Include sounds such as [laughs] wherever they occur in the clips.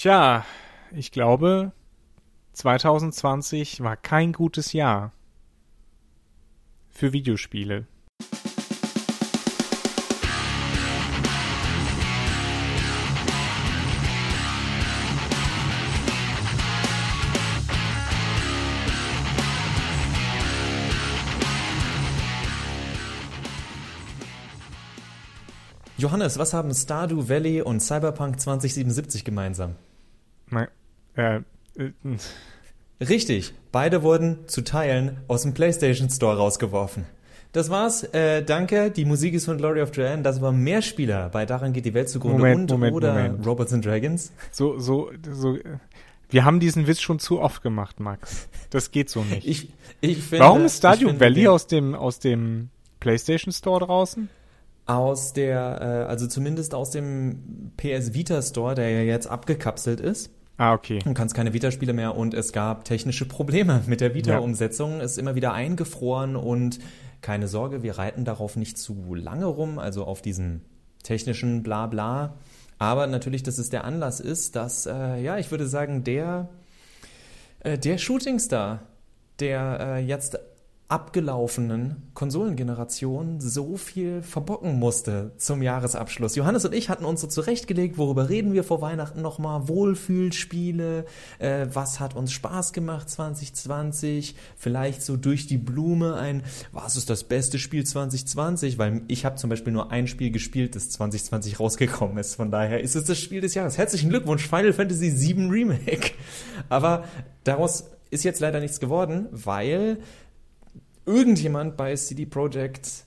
Tja, ich glaube, 2020 war kein gutes Jahr für Videospiele. Johannes, was haben Stardew Valley und Cyberpunk 2077 gemeinsam? Mein, äh, äh, Richtig, beide wurden zu Teilen aus dem PlayStation Store rausgeworfen. Das war's. Äh, danke. Die Musik ist von Glory of Joanne. Das war Mehrspieler bei Daran geht die Welt zugrunde Moment, und Moment, oder Moment. Robots and Dragons. so, so, so. Wir haben diesen Witz schon zu oft gemacht, Max. Das geht so nicht. Ich, ich finde, Warum ist Stardew Valley aus dem, aus dem PlayStation Store draußen? aus der, äh, also zumindest aus dem PS Vita Store, der ja jetzt abgekapselt ist. Ah, okay. Du kannst keine Vita-Spiele mehr und es gab technische Probleme mit der Vita-Umsetzung. Ist immer wieder eingefroren und keine Sorge, wir reiten darauf nicht zu lange rum, also auf diesen technischen Blabla. Aber natürlich, dass es der Anlass ist, dass, äh, ja, ich würde sagen, der, äh, der Shootingstar der äh, jetzt abgelaufenen Konsolengeneration so viel verbocken musste zum Jahresabschluss. Johannes und ich hatten uns so zurechtgelegt, worüber reden wir vor Weihnachten nochmal? Wohlfühlspiele, äh, was hat uns Spaß gemacht 2020? Vielleicht so durch die Blume ein, was ist das beste Spiel 2020? Weil ich habe zum Beispiel nur ein Spiel gespielt, das 2020 rausgekommen ist. Von daher ist es das Spiel des Jahres. Herzlichen Glückwunsch, Final Fantasy VII Remake. Aber daraus ist jetzt leider nichts geworden, weil irgendjemand bei CD Projekt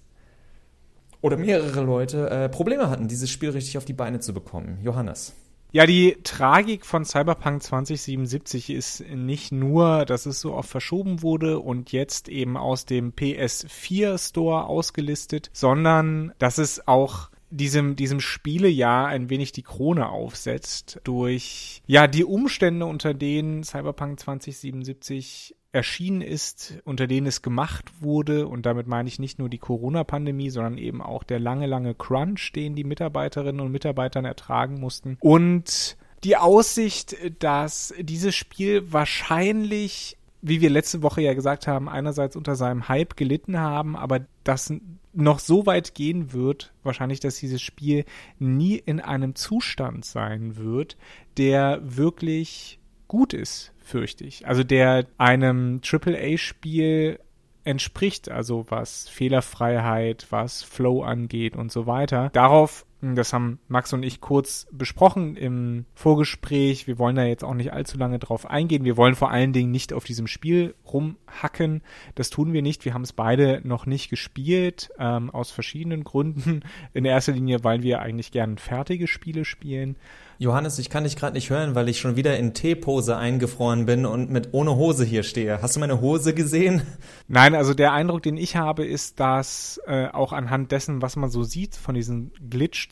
oder mehrere Leute äh, Probleme hatten, dieses Spiel richtig auf die Beine zu bekommen. Johannes. Ja, die Tragik von Cyberpunk 2077 ist nicht nur, dass es so oft verschoben wurde und jetzt eben aus dem PS4 Store ausgelistet, sondern dass es auch diesem, diesem Spielejahr ein wenig die Krone aufsetzt durch, ja, die Umstände, unter denen Cyberpunk 2077 erschienen ist, unter denen es gemacht wurde. Und damit meine ich nicht nur die Corona-Pandemie, sondern eben auch der lange, lange Crunch, den die Mitarbeiterinnen und Mitarbeitern ertragen mussten. Und die Aussicht, dass dieses Spiel wahrscheinlich, wie wir letzte Woche ja gesagt haben, einerseits unter seinem Hype gelitten haben, aber das noch so weit gehen wird, wahrscheinlich, dass dieses Spiel nie in einem Zustand sein wird, der wirklich gut ist, fürchte ich. Also der einem AAA-Spiel entspricht, also was Fehlerfreiheit, was Flow angeht und so weiter. Darauf, das haben Max und ich kurz besprochen im Vorgespräch. Wir wollen da jetzt auch nicht allzu lange drauf eingehen. Wir wollen vor allen Dingen nicht auf diesem Spiel rumhacken. Das tun wir nicht. Wir haben es beide noch nicht gespielt, ähm, aus verschiedenen Gründen. In erster Linie, weil wir eigentlich gern fertige Spiele spielen. Johannes, ich kann dich gerade nicht hören, weil ich schon wieder in T-Pose eingefroren bin und mit ohne Hose hier stehe. Hast du meine Hose gesehen? Nein, also der Eindruck, den ich habe, ist, dass äh, auch anhand dessen, was man so sieht, von diesen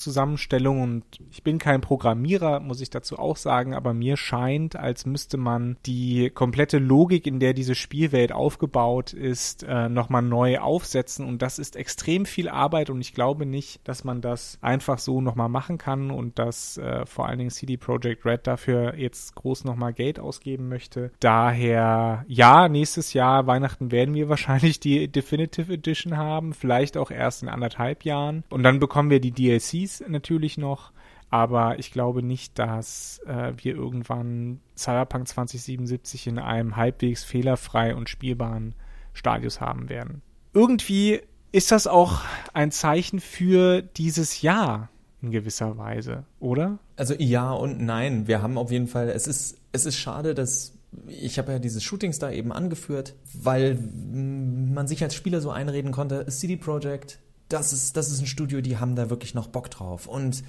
Glitch-Zusammenstellungen, und ich bin kein Programmierer, muss ich dazu auch sagen, aber mir scheint, als müsste man die komplette Logik, in der diese Spielwelt aufgebaut ist, äh, nochmal neu aufsetzen. Und das ist extrem viel Arbeit und ich glaube nicht, dass man das einfach so nochmal machen kann und dass äh, vor allen Dingen CD Projekt Red dafür jetzt groß nochmal Geld ausgeben möchte. Daher, ja, nächstes Jahr Weihnachten werden wir [laughs] wahrscheinlich die Definitive Edition haben, vielleicht auch erst in anderthalb Jahren. Und dann bekommen wir die DLCs natürlich noch. Aber ich glaube nicht, dass äh, wir irgendwann Cyberpunk 2077 in einem halbwegs fehlerfrei und spielbaren Stadius haben werden. Irgendwie ist das auch ein Zeichen für dieses Jahr in gewisser Weise, oder? Also ja und nein. Wir haben auf jeden Fall, es ist, es ist schade, dass ich habe ja dieses Shootings da eben angeführt, weil man sich als Spieler so einreden konnte, CD Projekt, das ist, das ist ein Studio, die haben da wirklich noch Bock drauf. Und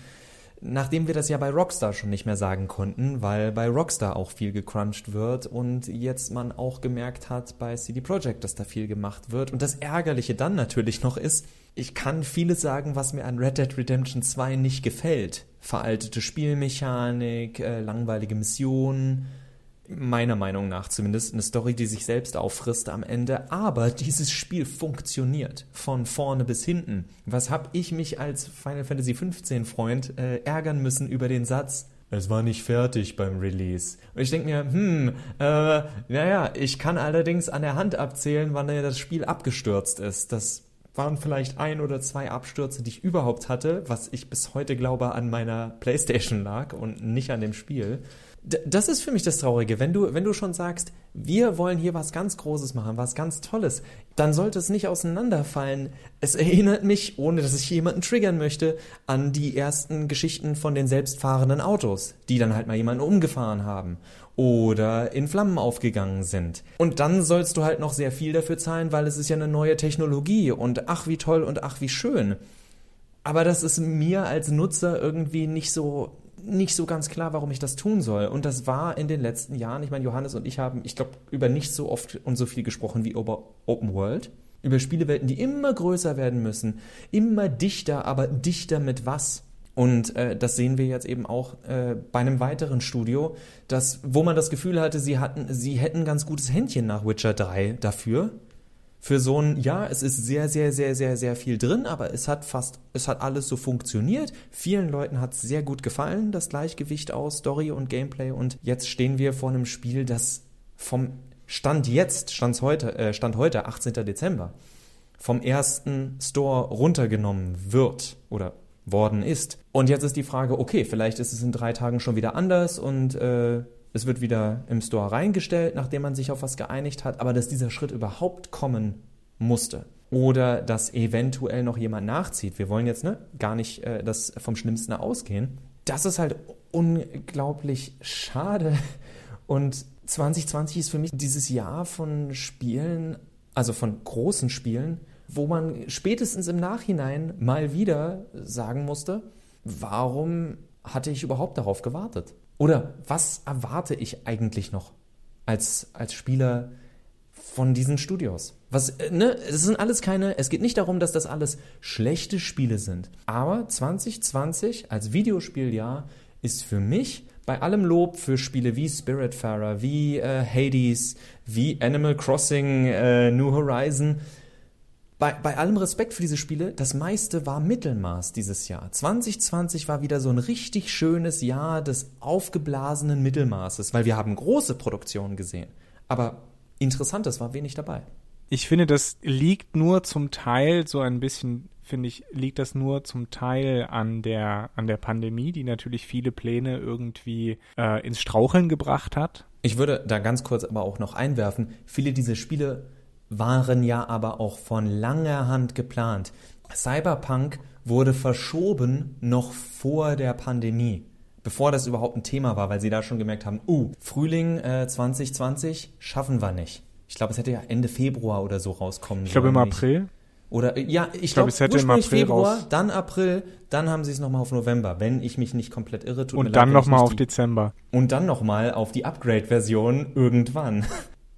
nachdem wir das ja bei Rockstar schon nicht mehr sagen konnten, weil bei Rockstar auch viel gecrunched wird und jetzt man auch gemerkt hat bei CD Projekt, dass da viel gemacht wird. Und das Ärgerliche dann natürlich noch ist, ich kann vieles sagen, was mir an Red Dead Redemption 2 nicht gefällt. Veraltete Spielmechanik, äh, langweilige Missionen, meiner Meinung nach zumindest eine Story, die sich selbst auffrisst am Ende. Aber dieses Spiel funktioniert von vorne bis hinten. Was hab ich mich als Final Fantasy 15 Freund äh, ärgern müssen über den Satz? es war nicht fertig beim Release. Und ich denke mir, hm, äh, naja, ich kann allerdings an der Hand abzählen, wann das Spiel abgestürzt ist. Das waren vielleicht ein oder zwei Abstürze, die ich überhaupt hatte, was ich bis heute glaube an meiner Playstation lag und nicht an dem Spiel das ist für mich das Traurige. Wenn du, wenn du schon sagst, wir wollen hier was ganz Großes machen, was ganz Tolles, dann sollte es nicht auseinanderfallen. Es erinnert mich, ohne dass ich jemanden triggern möchte, an die ersten Geschichten von den selbstfahrenden Autos, die dann halt mal jemanden umgefahren haben oder in Flammen aufgegangen sind. Und dann sollst du halt noch sehr viel dafür zahlen, weil es ist ja eine neue Technologie und ach wie toll und ach wie schön. Aber das ist mir als Nutzer irgendwie nicht so nicht so ganz klar, warum ich das tun soll. Und das war in den letzten Jahren, ich meine, Johannes und ich haben, ich glaube, über nicht so oft und so viel gesprochen wie über Open World. Über Spielewelten, die immer größer werden müssen, immer dichter, aber dichter mit was? Und äh, das sehen wir jetzt eben auch äh, bei einem weiteren Studio, das, wo man das Gefühl hatte, sie hatten, sie hätten ein ganz gutes Händchen nach Witcher 3 dafür für so ein, ja, es ist sehr, sehr, sehr, sehr, sehr viel drin, aber es hat fast, es hat alles so funktioniert. Vielen Leuten hat es sehr gut gefallen, das Gleichgewicht aus Story und Gameplay. Und jetzt stehen wir vor einem Spiel, das vom Stand jetzt, Stand heute, äh, Stand heute, 18. Dezember, vom ersten Store runtergenommen wird oder worden ist. Und jetzt ist die Frage, okay, vielleicht ist es in drei Tagen schon wieder anders und äh, es wird wieder im Store reingestellt, nachdem man sich auf was geeinigt hat, aber dass dieser Schritt überhaupt kommen musste oder dass eventuell noch jemand nachzieht, wir wollen jetzt ne, gar nicht äh, das vom Schlimmsten ausgehen, das ist halt unglaublich schade. Und 2020 ist für mich dieses Jahr von Spielen, also von großen Spielen, wo man spätestens im Nachhinein mal wieder sagen musste, warum hatte ich überhaupt darauf gewartet? Oder was erwarte ich eigentlich noch als, als Spieler von diesen Studios? Was, äh, ne, es sind alles keine, es geht nicht darum, dass das alles schlechte Spiele sind. Aber 2020 als Videospieljahr ist für mich bei allem Lob für Spiele wie Spiritfarer, wie äh, Hades, wie Animal Crossing, äh, New Horizon, bei, bei allem Respekt für diese Spiele, das meiste war Mittelmaß dieses Jahr. 2020 war wieder so ein richtig schönes Jahr des aufgeblasenen Mittelmaßes, weil wir haben große Produktionen gesehen. Aber interessantes war wenig dabei. Ich finde, das liegt nur zum Teil so ein bisschen, finde ich, liegt das nur zum Teil an der, an der Pandemie, die natürlich viele Pläne irgendwie äh, ins Straucheln gebracht hat. Ich würde da ganz kurz aber auch noch einwerfen, viele dieser Spiele waren ja aber auch von langer Hand geplant. Cyberpunk wurde verschoben noch vor der Pandemie, bevor das überhaupt ein Thema war, weil sie da schon gemerkt haben, uh, Frühling äh, 2020 schaffen wir nicht. Ich glaube, es hätte ja Ende Februar oder so rauskommen Ich glaube im April. Oder äh, ja, ich, ich glaube, glaub, es hätte im April Februar, raus. dann April, dann haben sie es nochmal auf November, wenn ich mich nicht komplett irre. Tut Und dann nochmal auf Dezember. Und dann nochmal auf die Upgrade-Version irgendwann.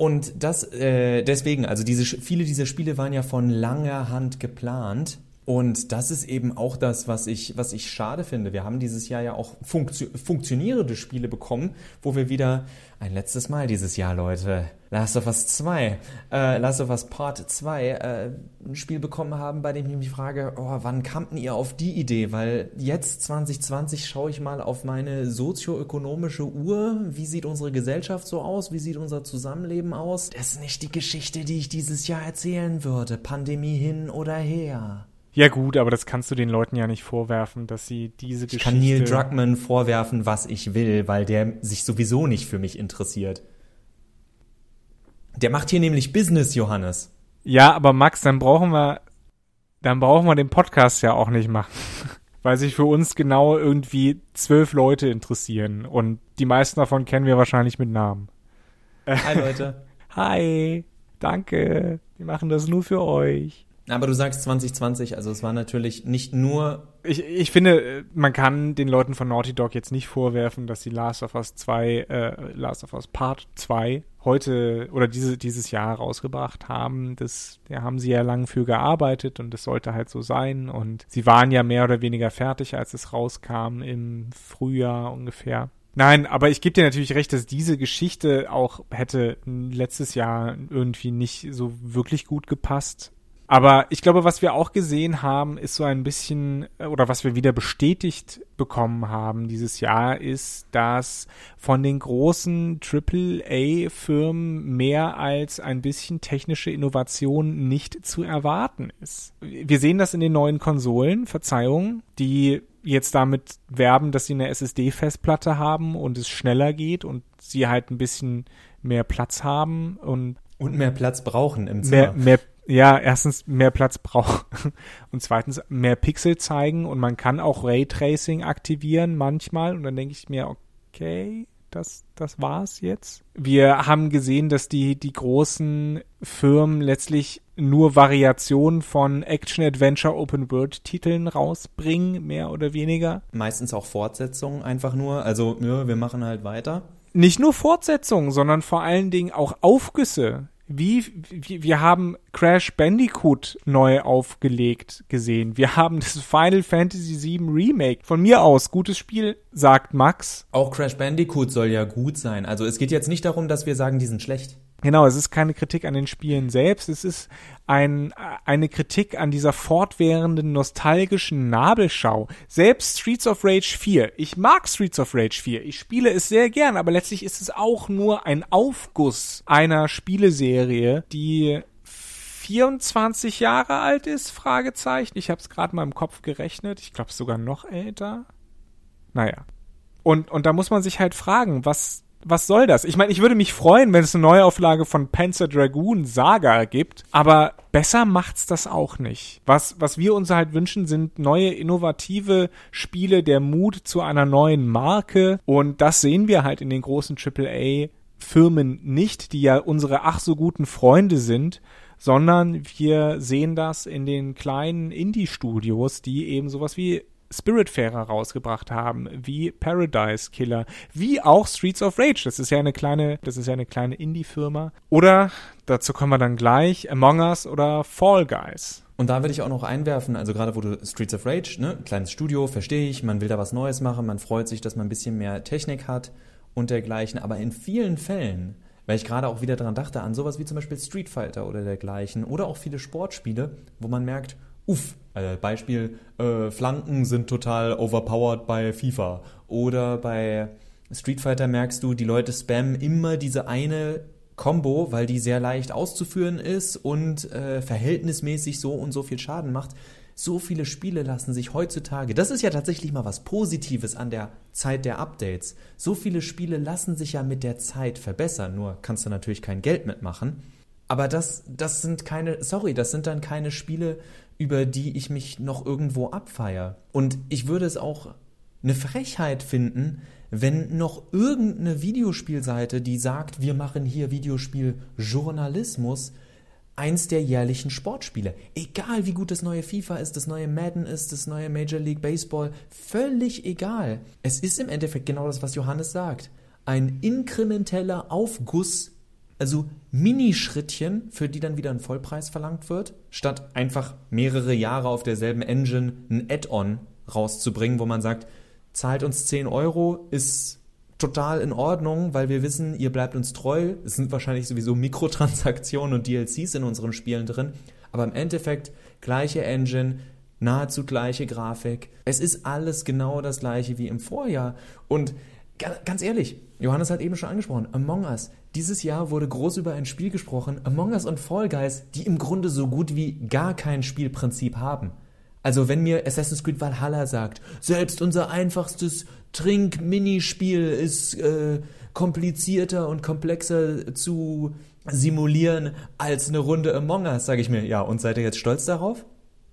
Und das äh, deswegen, also diese viele dieser Spiele waren ja von langer Hand geplant. Und das ist eben auch das, was ich, was ich schade finde. Wir haben dieses Jahr ja auch funktio funktionierende Spiele bekommen, wo wir wieder ein letztes Mal dieses Jahr, Leute, Last of Us 2, äh, Last of Us Part 2, äh, ein Spiel bekommen haben, bei dem ich mich frage, oh, wann kamten ihr auf die Idee? Weil jetzt 2020 schaue ich mal auf meine sozioökonomische Uhr. Wie sieht unsere Gesellschaft so aus? Wie sieht unser Zusammenleben aus? Das ist nicht die Geschichte, die ich dieses Jahr erzählen würde. Pandemie hin oder her. Ja gut, aber das kannst du den Leuten ja nicht vorwerfen, dass sie diese Geschichte... Ich kann Neil Druckmann vorwerfen, was ich will, weil der sich sowieso nicht für mich interessiert. Der macht hier nämlich Business, Johannes. Ja, aber Max, dann brauchen wir, dann brauchen wir den Podcast ja auch nicht machen. [laughs] Weil sich für uns genau irgendwie zwölf Leute interessieren. Und die meisten davon kennen wir wahrscheinlich mit Namen. Hi Leute. [laughs] Hi. Danke. Wir machen das nur für euch. Aber du sagst 2020, also es war natürlich nicht nur. Ich, ich finde, man kann den Leuten von Naughty Dog jetzt nicht vorwerfen, dass sie Last of Us 2, äh, Last of Us Part 2 heute oder diese, dieses Jahr rausgebracht haben. Das, da haben sie ja lang für gearbeitet und das sollte halt so sein. Und sie waren ja mehr oder weniger fertig, als es rauskam im Frühjahr ungefähr. Nein, aber ich gebe dir natürlich recht, dass diese Geschichte auch hätte letztes Jahr irgendwie nicht so wirklich gut gepasst Aber ich glaube, was wir auch gesehen haben, ist so ein bisschen, äh, oder was wir wieder bestätigt bekommen haben dieses Jahr, ist, dass von den großen AAA-Firmen mehr als ein bisschen technische Innovation nicht zu erwarten ist. Wir sehen das in den neuen Konsolen, Verzeihung, die jetzt damit werben, dass sie eine SSD-Festplatte haben und es schneller geht und sie halt ein bisschen mehr Platz haben und und mehr Platz brauchen im Zimmer. Mehr, mehr ja, erstens mehr Platz braucht [laughs] und zweitens mehr Pixel zeigen und man kann auch Raytracing aktivieren manchmal und dann denke ich mir, okay, das, das war's jetzt. Wir haben gesehen, dass die, die großen Firmen letztlich nur Variationen von Action-Adventure Open-World-Titeln rausbringen, mehr oder weniger. Meistens auch Fortsetzungen einfach nur. Also, ja, wir machen halt weiter. Nicht nur Fortsetzungen, sondern vor allen Dingen auch Aufgüsse wie, wie, wir haben Crash Bandicoot neu aufgelegt gesehen. Wir haben das Final Fantasy VII Remake. Von mir aus, gutes Spiel, sagt Max. Auch Crash Bandicoot soll ja gut sein. Also es geht jetzt nicht darum, dass wir sagen, die sind schlecht. Genau, es ist keine Kritik an den Spielen selbst, es ist ein, eine Kritik an dieser fortwährenden nostalgischen Nabelschau. Selbst Streets of Rage 4. Ich mag Streets of Rage 4. Ich spiele es sehr gern, aber letztlich ist es auch nur ein Aufguss einer Spieleserie, die 24 Jahre alt ist? Fragezeichen. Ich habe es gerade mal im Kopf gerechnet. Ich glaube sogar noch älter. Naja. Und, und da muss man sich halt fragen, was was soll das? Ich meine, ich würde mich freuen, wenn es eine Neuauflage von Panzer Dragoon Saga gibt, aber besser macht's das auch nicht. Was, was wir uns halt wünschen, sind neue, innovative Spiele, der Mut zu einer neuen Marke und das sehen wir halt in den großen AAA Firmen nicht, die ja unsere ach so guten Freunde sind, sondern wir sehen das in den kleinen Indie-Studios, die eben sowas wie Spiritfarer rausgebracht haben, wie Paradise Killer, wie auch Streets of Rage. Das ist ja eine kleine, das ist ja eine kleine Indie-Firma. Oder, dazu kommen wir dann gleich, Among Us oder Fall Guys. Und da würde ich auch noch einwerfen, also gerade wo du Streets of Rage, ne, kleines Studio, verstehe ich, man will da was Neues machen, man freut sich, dass man ein bisschen mehr Technik hat und dergleichen, aber in vielen Fällen, weil ich gerade auch wieder daran dachte, an sowas wie zum Beispiel Street Fighter oder dergleichen oder auch viele Sportspiele, wo man merkt, uff, also Beispiel, äh, Flanken sind total overpowered bei FIFA. Oder bei Street Fighter merkst du, die Leute spammen immer diese eine Combo, weil die sehr leicht auszuführen ist und äh, verhältnismäßig so und so viel Schaden macht. So viele Spiele lassen sich heutzutage, das ist ja tatsächlich mal was Positives an der Zeit der Updates. So viele Spiele lassen sich ja mit der Zeit verbessern, nur kannst du natürlich kein Geld mitmachen. Aber das, das sind keine, sorry, das sind dann keine Spiele, über die ich mich noch irgendwo abfeier. Und ich würde es auch eine Frechheit finden, wenn noch irgendeine Videospielseite, die sagt, wir machen hier Videospieljournalismus, eins der jährlichen Sportspiele. Egal wie gut das neue FIFA ist, das neue Madden ist, das neue Major League Baseball, völlig egal. Es ist im Endeffekt genau das, was Johannes sagt. Ein inkrementeller Aufguss also Minischrittchen, für die dann wieder ein Vollpreis verlangt wird, statt einfach mehrere Jahre auf derselben Engine ein Add-on rauszubringen, wo man sagt, zahlt uns 10 Euro, ist total in Ordnung, weil wir wissen, ihr bleibt uns treu. Es sind wahrscheinlich sowieso Mikrotransaktionen und DLCs in unseren Spielen drin, aber im Endeffekt gleiche Engine, nahezu gleiche Grafik. Es ist alles genau das gleiche wie im Vorjahr und ganz ehrlich, Johannes hat eben schon angesprochen, Among Us. Dieses Jahr wurde groß über ein Spiel gesprochen, Among Us und Fall Guys, die im Grunde so gut wie gar kein Spielprinzip haben. Also wenn mir Assassin's Creed Valhalla sagt, selbst unser einfachstes Trink-Minispiel ist äh, komplizierter und komplexer zu simulieren als eine Runde Among Us, sage ich mir, ja, und seid ihr jetzt stolz darauf?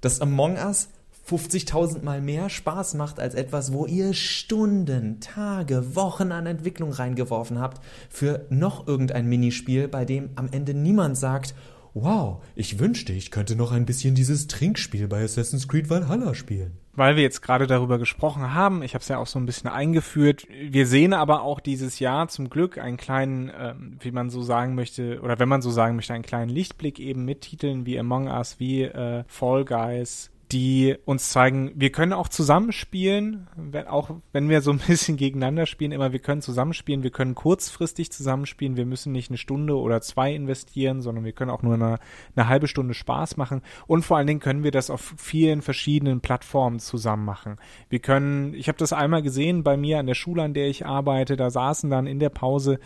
Dass Among Us 50.000 Mal mehr Spaß macht als etwas, wo ihr Stunden, Tage, Wochen an Entwicklung reingeworfen habt für noch irgendein Minispiel, bei dem am Ende niemand sagt, wow, ich wünschte, ich könnte noch ein bisschen dieses Trinkspiel bei Assassin's Creed Valhalla spielen. Weil wir jetzt gerade darüber gesprochen haben, ich habe es ja auch so ein bisschen eingeführt, wir sehen aber auch dieses Jahr zum Glück einen kleinen, ähm, wie man so sagen möchte, oder wenn man so sagen möchte, einen kleinen Lichtblick eben mit Titeln wie Among Us, wie äh, Fall Guys, die uns zeigen, wir können auch zusammenspielen, wenn, auch wenn wir so ein [laughs] bisschen gegeneinander spielen, immer wir können zusammenspielen, wir können kurzfristig zusammenspielen, wir müssen nicht eine Stunde oder zwei investieren, sondern wir können auch nur eine, eine halbe Stunde Spaß machen und vor allen Dingen können wir das auf vielen verschiedenen Plattformen zusammen machen. Wir können, ich habe das einmal gesehen bei mir an der Schule, an der ich arbeite, da saßen dann in der Pause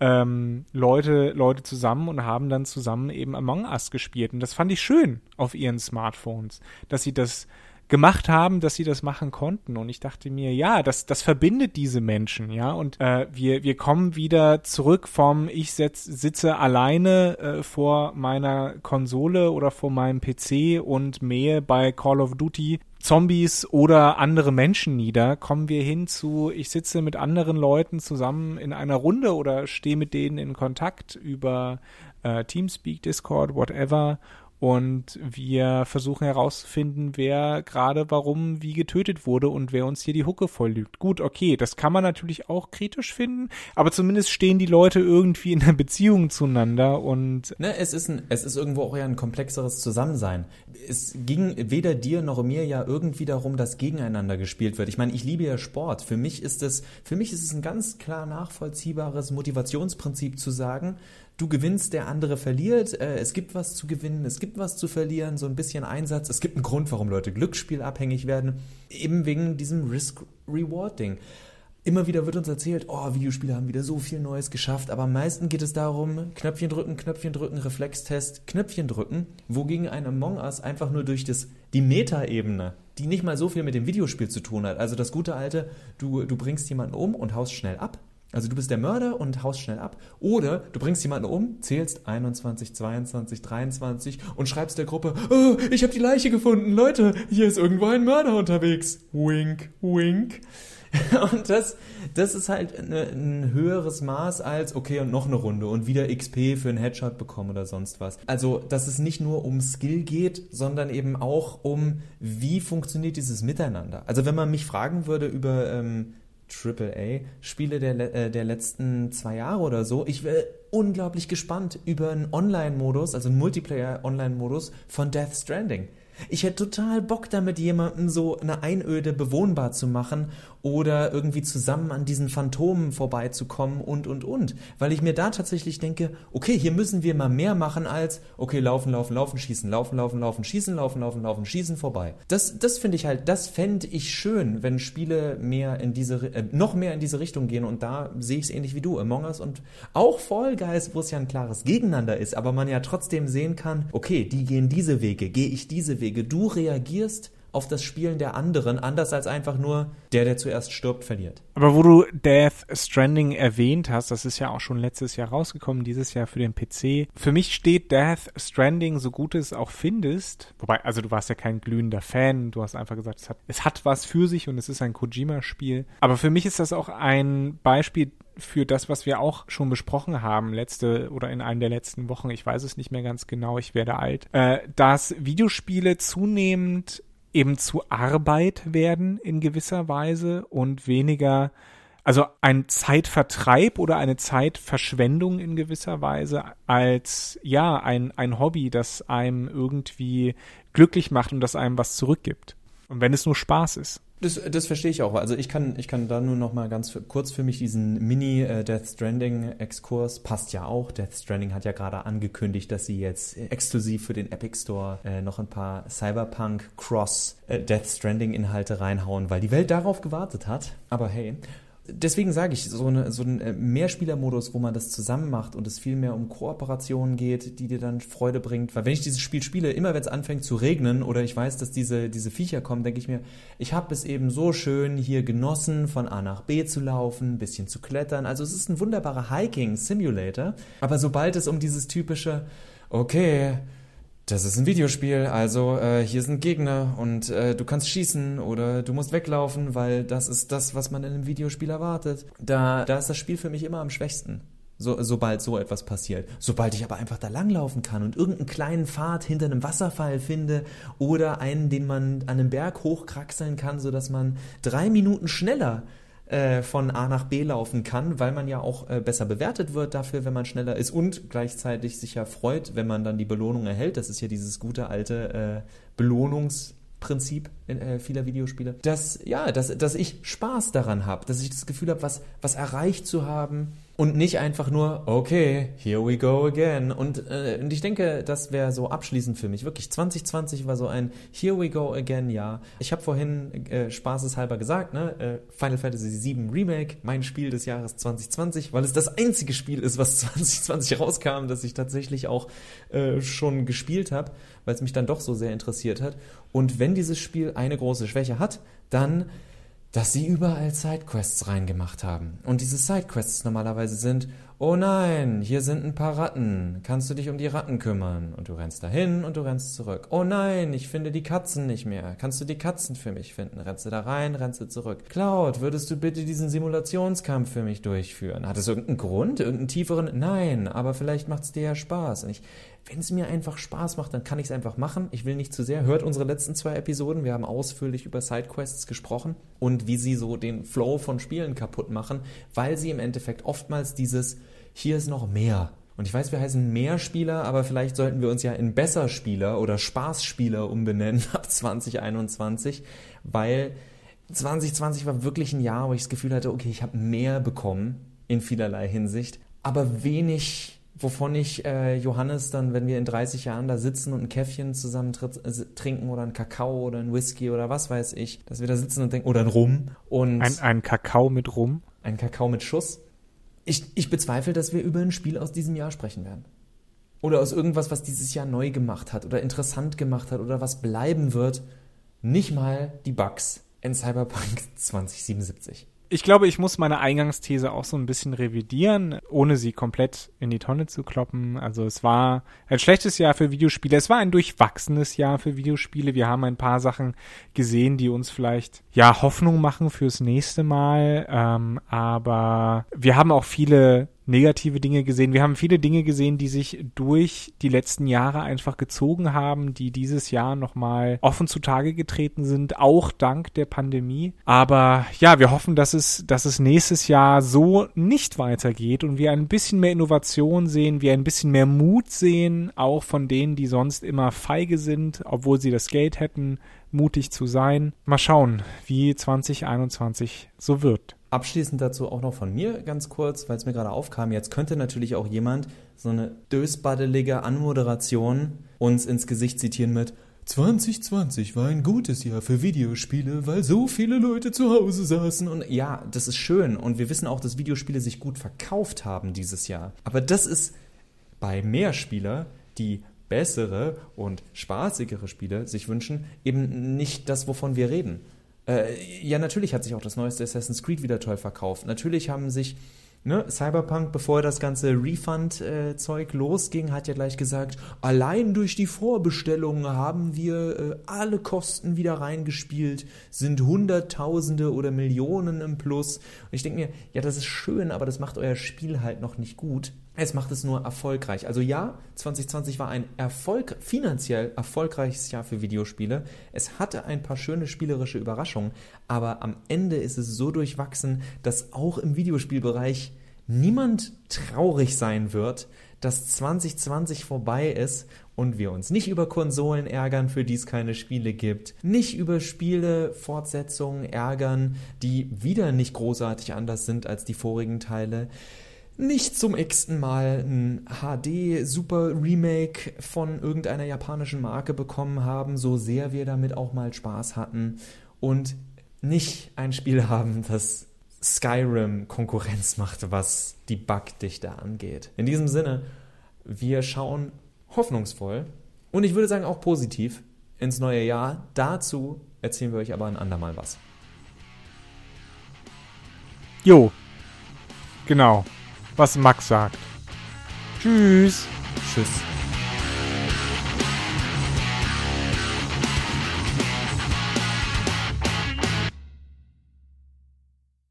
ähm, Leute, Leute zusammen und haben dann zusammen eben Among Us gespielt. Und das fand ich schön auf ihren Smartphones, dass sie das gemacht haben, dass sie das machen konnten. Und ich dachte mir, ja, das, das verbindet diese Menschen, ja. Und äh, wir, wir kommen wieder zurück vom Ich setz, sitze alleine äh, vor meiner Konsole oder vor meinem PC und mähe bei Call of Duty Zombies oder andere Menschen nieder, kommen wir hin zu, ich sitze mit anderen Leuten zusammen in einer Runde oder stehe mit denen in Kontakt über äh, Teamspeak, Discord, whatever und wir versuchen herauszufinden, wer gerade warum wie getötet wurde und wer uns hier die Hucke voll lügt. Gut, okay, das kann man natürlich auch kritisch finden, aber zumindest stehen die Leute irgendwie in einer Beziehung zueinander und. Ne, es ist ein, es ist irgendwo auch ja ein komplexeres Zusammensein. Es ging weder dir noch mir ja irgendwie darum, dass gegeneinander gespielt wird. Ich meine, ich liebe ja Sport. Für mich ist es, für mich ist es ein ganz klar nachvollziehbares Motivationsprinzip zu sagen, du gewinnst, der andere verliert. Äh, es gibt was zu gewinnen, es gibt was zu verlieren, so ein bisschen Einsatz. Es gibt einen Grund, warum Leute glücksspielabhängig werden, eben wegen diesem Risk-Reward-Ding. Immer wieder wird uns erzählt, oh, Videospiele haben wieder so viel Neues geschafft, aber am meisten geht es darum, Knöpfchen drücken, Knöpfchen drücken, Reflextest, Knöpfchen drücken, wogegen ein Among Us einfach nur durch das, die Metaebene, die nicht mal so viel mit dem Videospiel zu tun hat, also das gute alte, du, du bringst jemanden um und haust schnell ab, also du bist der Mörder und haust schnell ab. Oder du bringst jemanden um, zählst 21, 22, 23 und schreibst der Gruppe, oh, ich habe die Leiche gefunden, Leute, hier ist irgendwo ein Mörder unterwegs. Wink, wink. [laughs] Und das, das ist halt eine, ein höheres Maß als, okay, und noch eine Runde und wieder XP für einen Headshot bekommen oder sonst was. Also, dass es nicht nur um Skill geht, sondern eben auch um, wie funktioniert dieses Miteinander. Also, wenn man mich fragen würde über ähm, AAA-Spiele der, äh, der letzten zwei Jahre oder so. Ich wäre unglaublich gespannt über einen Online-Modus, also einen Multiplayer-Online-Modus von Death Stranding. Ich hätte total Bock damit, jemandem so eine Einöde bewohnbar zu machen oder irgendwie zusammen an diesen Phantomen vorbeizukommen und, und, und. Weil ich mir da tatsächlich denke, okay, hier müssen wir mal mehr machen als, okay, laufen, laufen, laufen, schießen, laufen, laufen, laufen, schießen, laufen, laufen, laufen, schießen, vorbei. Das, das finde ich halt, das fände ich schön, wenn Spiele mehr in diese, äh, noch mehr in diese Richtung gehen und da sehe ich es ähnlich wie du, Among Us und auch Fall Guys, wo es ja ein klares Gegeneinander ist, aber man ja trotzdem sehen kann, okay, die gehen diese Wege, gehe ich diese Wege, du reagierst auf das Spielen der anderen, anders als einfach nur der, der zuerst stirbt, verliert. Aber wo du Death Stranding erwähnt hast, das ist ja auch schon letztes Jahr rausgekommen, dieses Jahr für den PC. Für mich steht Death Stranding, so gut es auch findest, wobei, also du warst ja kein glühender Fan, du hast einfach gesagt, es hat, es hat was für sich und es ist ein Kojima-Spiel. Aber für mich ist das auch ein Beispiel für das, was wir auch schon besprochen haben, letzte oder in einer der letzten Wochen, ich weiß es nicht mehr ganz genau, ich werde alt, äh, dass Videospiele zunehmend eben zu Arbeit werden in gewisser Weise und weniger, also ein Zeitvertreib oder eine Zeitverschwendung in gewisser Weise als, ja, ein, ein Hobby, das einem irgendwie glücklich macht und das einem was zurückgibt. Und wenn es nur Spaß ist. Das, das verstehe ich auch. Also ich kann, ich kann da nur noch mal ganz für, kurz für mich diesen Mini äh, Death Stranding Exkurs passt ja auch. Death Stranding hat ja gerade angekündigt, dass sie jetzt exklusiv für den Epic Store äh, noch ein paar Cyberpunk Cross äh, Stranding Inhalte reinhauen, weil die Welt darauf gewartet hat. Aber hey, deswegen sage ich, so, eine, so ein äh, Mehrspielermodus, wo man das zusammen macht und es viel mehr um Kooperationen geht, die dir dann Freude bringt. Weil wenn ich dieses Spiel spiele, immer wenn es anfängt zu regnen oder ich weiß, dass diese, diese Viecher kommen, denke ich mir, ich habe es eben so schön hier genossen, von A nach B zu laufen, ein bisschen zu klettern. Also es ist ein wunderbarer Hiking-Simulator. Aber sobald es um dieses typische, okay, das ist ein Videospiel, also äh, hier sind Gegner und äh, du kannst schießen oder du musst weglaufen, weil das ist das, was man in einem Videospiel erwartet. Da, da ist das Spiel für mich immer am schwächsten. So, sobald so etwas passiert. Sobald ich aber einfach da langlaufen kann und irgendeinen kleinen Pfad hinter einem Wasserfall finde oder einen, den man an einem Berg hochkraxeln kann, sodass man drei Minuten schneller äh, von A nach B laufen kann, weil man ja auch äh, besser bewertet wird dafür, wenn man schneller ist und gleichzeitig sich ja freut, wenn man dann die Belohnung erhält. Das ist ja dieses gute alte äh, Belohnungs- Prinzip äh, vieler Videospiele, dass ja, dass, dass ich Spaß daran habe, dass ich das Gefühl habe, was, was erreicht zu haben und nicht einfach nur, okay, here we go again. Und, äh, und ich denke, das wäre so abschließend für mich. Wirklich, 2020 war so ein Here we go again Jahr. Ich habe vorhin äh, spaßeshalber gesagt, ne, äh, Final Fantasy VII Remake, mein Spiel des Jahres 2020, weil es das einzige Spiel ist, was [laughs] 2020 rauskam, das ich tatsächlich auch äh, schon gespielt habe, weil es mich dann doch so sehr interessiert hat. Und wenn dieses Spiel eine große Schwäche hat, dann dass sie überall Sidequests reingemacht haben. Und diese Sidequests normalerweise sind, oh nein, hier sind ein paar Ratten, kannst du dich um die Ratten kümmern? Und du rennst dahin und du rennst zurück. Oh nein, ich finde die Katzen nicht mehr, kannst du die Katzen für mich finden? Rennst du da rein, rennst du zurück. Cloud, würdest du bitte diesen Simulationskampf für mich durchführen? Hat es irgendeinen Grund, irgendeinen tieferen? Nein, aber vielleicht macht es dir ja Spaß. Und ich wenn es mir einfach Spaß macht, dann kann ich es einfach machen. Ich will nicht zu sehr. Hört unsere letzten zwei Episoden. Wir haben ausführlich über Sidequests gesprochen und wie sie so den Flow von Spielen kaputt machen, weil sie im Endeffekt oftmals dieses hier ist noch mehr. Und ich weiß, wir heißen Mehrspieler, aber vielleicht sollten wir uns ja in Besserspieler oder Spaßspieler umbenennen [laughs] ab 2021, weil 2020 war wirklich ein Jahr, wo ich das Gefühl hatte, okay, ich habe mehr bekommen in vielerlei Hinsicht, aber wenig wovon ich äh, Johannes dann, wenn wir in 30 Jahren da sitzen und ein Käffchen zusammen äh, trinken oder ein Kakao oder ein Whisky oder was weiß ich, dass wir da sitzen und denken, oder ein Rum und. Ein, ein Kakao mit Rum? Ein Kakao mit Schuss. Ich, ich bezweifle, dass wir über ein Spiel aus diesem Jahr sprechen werden. Oder aus irgendwas, was dieses Jahr neu gemacht hat oder interessant gemacht hat oder was bleiben wird. Nicht mal die Bugs in Cyberpunk [laughs] 2077 ich glaube, ich muss meine Eingangsthese auch so ein bisschen revidieren, ohne sie komplett in die Tonne zu kloppen. Also es war ein schlechtes Jahr für Videospiele. Es war ein durchwachsenes Jahr für Videospiele. Wir haben ein paar Sachen gesehen, die uns vielleicht ja Hoffnung machen fürs nächste Mal. Ähm, aber wir haben auch viele negative Dinge gesehen. Wir haben viele Dinge gesehen, die sich durch die letzten Jahre einfach gezogen haben, die dieses Jahr nochmal offen zutage getreten sind, auch dank der Pandemie. Aber ja, wir hoffen, dass es, dass es nächstes Jahr so nicht weitergeht und wir ein bisschen mehr Innovation sehen, wir ein bisschen mehr Mut sehen, auch von denen, die sonst immer feige sind, obwohl sie das Geld hätten, mutig zu sein. Mal schauen, wie 2021 so wird. Abschließend dazu auch noch von mir ganz kurz, weil es mir gerade aufkam. Jetzt könnte natürlich auch jemand so eine dösbaddelige Anmoderation uns ins Gesicht zitieren mit 2020 war ein gutes Jahr für Videospiele, weil so viele Leute zu Hause saßen. Und ja, das ist schön. Und wir wissen auch, dass Videospiele sich gut verkauft haben dieses Jahr. Aber das ist bei Mehrspieler, die bessere und spaßigere Spiele sich wünschen, eben nicht das, wovon wir reden. Äh, ja, natürlich hat sich auch das neueste Assassin's Creed wieder toll verkauft. Natürlich haben sich Ne, Cyberpunk, bevor das ganze Refund-Zeug losging, hat ja gleich gesagt, allein durch die Vorbestellungen haben wir äh, alle Kosten wieder reingespielt, sind Hunderttausende oder Millionen im Plus. Und ich denke mir, ja, das ist schön, aber das macht euer Spiel halt noch nicht gut. Es macht es nur erfolgreich. Also ja, 2020 war ein Erfolg, finanziell erfolgreiches Jahr für Videospiele. Es hatte ein paar schöne spielerische Überraschungen, aber am Ende ist es so durchwachsen, dass auch im Videospielbereich niemand traurig sein wird, dass 2020 vorbei ist und wir uns nicht über Konsolen ärgern, für die es keine Spiele gibt, nicht über Spiele, Fortsetzungen ärgern, die wieder nicht großartig anders sind als die vorigen Teile nicht zum x-ten Mal ein HD-Super-Remake von irgendeiner japanischen Marke bekommen haben, so sehr wir damit auch mal Spaß hatten und nicht ein Spiel [laughs] haben, das Skyrim Konkurrenz macht, was die Bugdichte angeht. In diesem Sinne, wir schauen hoffnungsvoll und ich würde sagen auch positiv ins neue Jahr. Dazu erzählen wir euch aber ein andermal was. Jo, genau was Max sagt. Tschüss. Tschüss.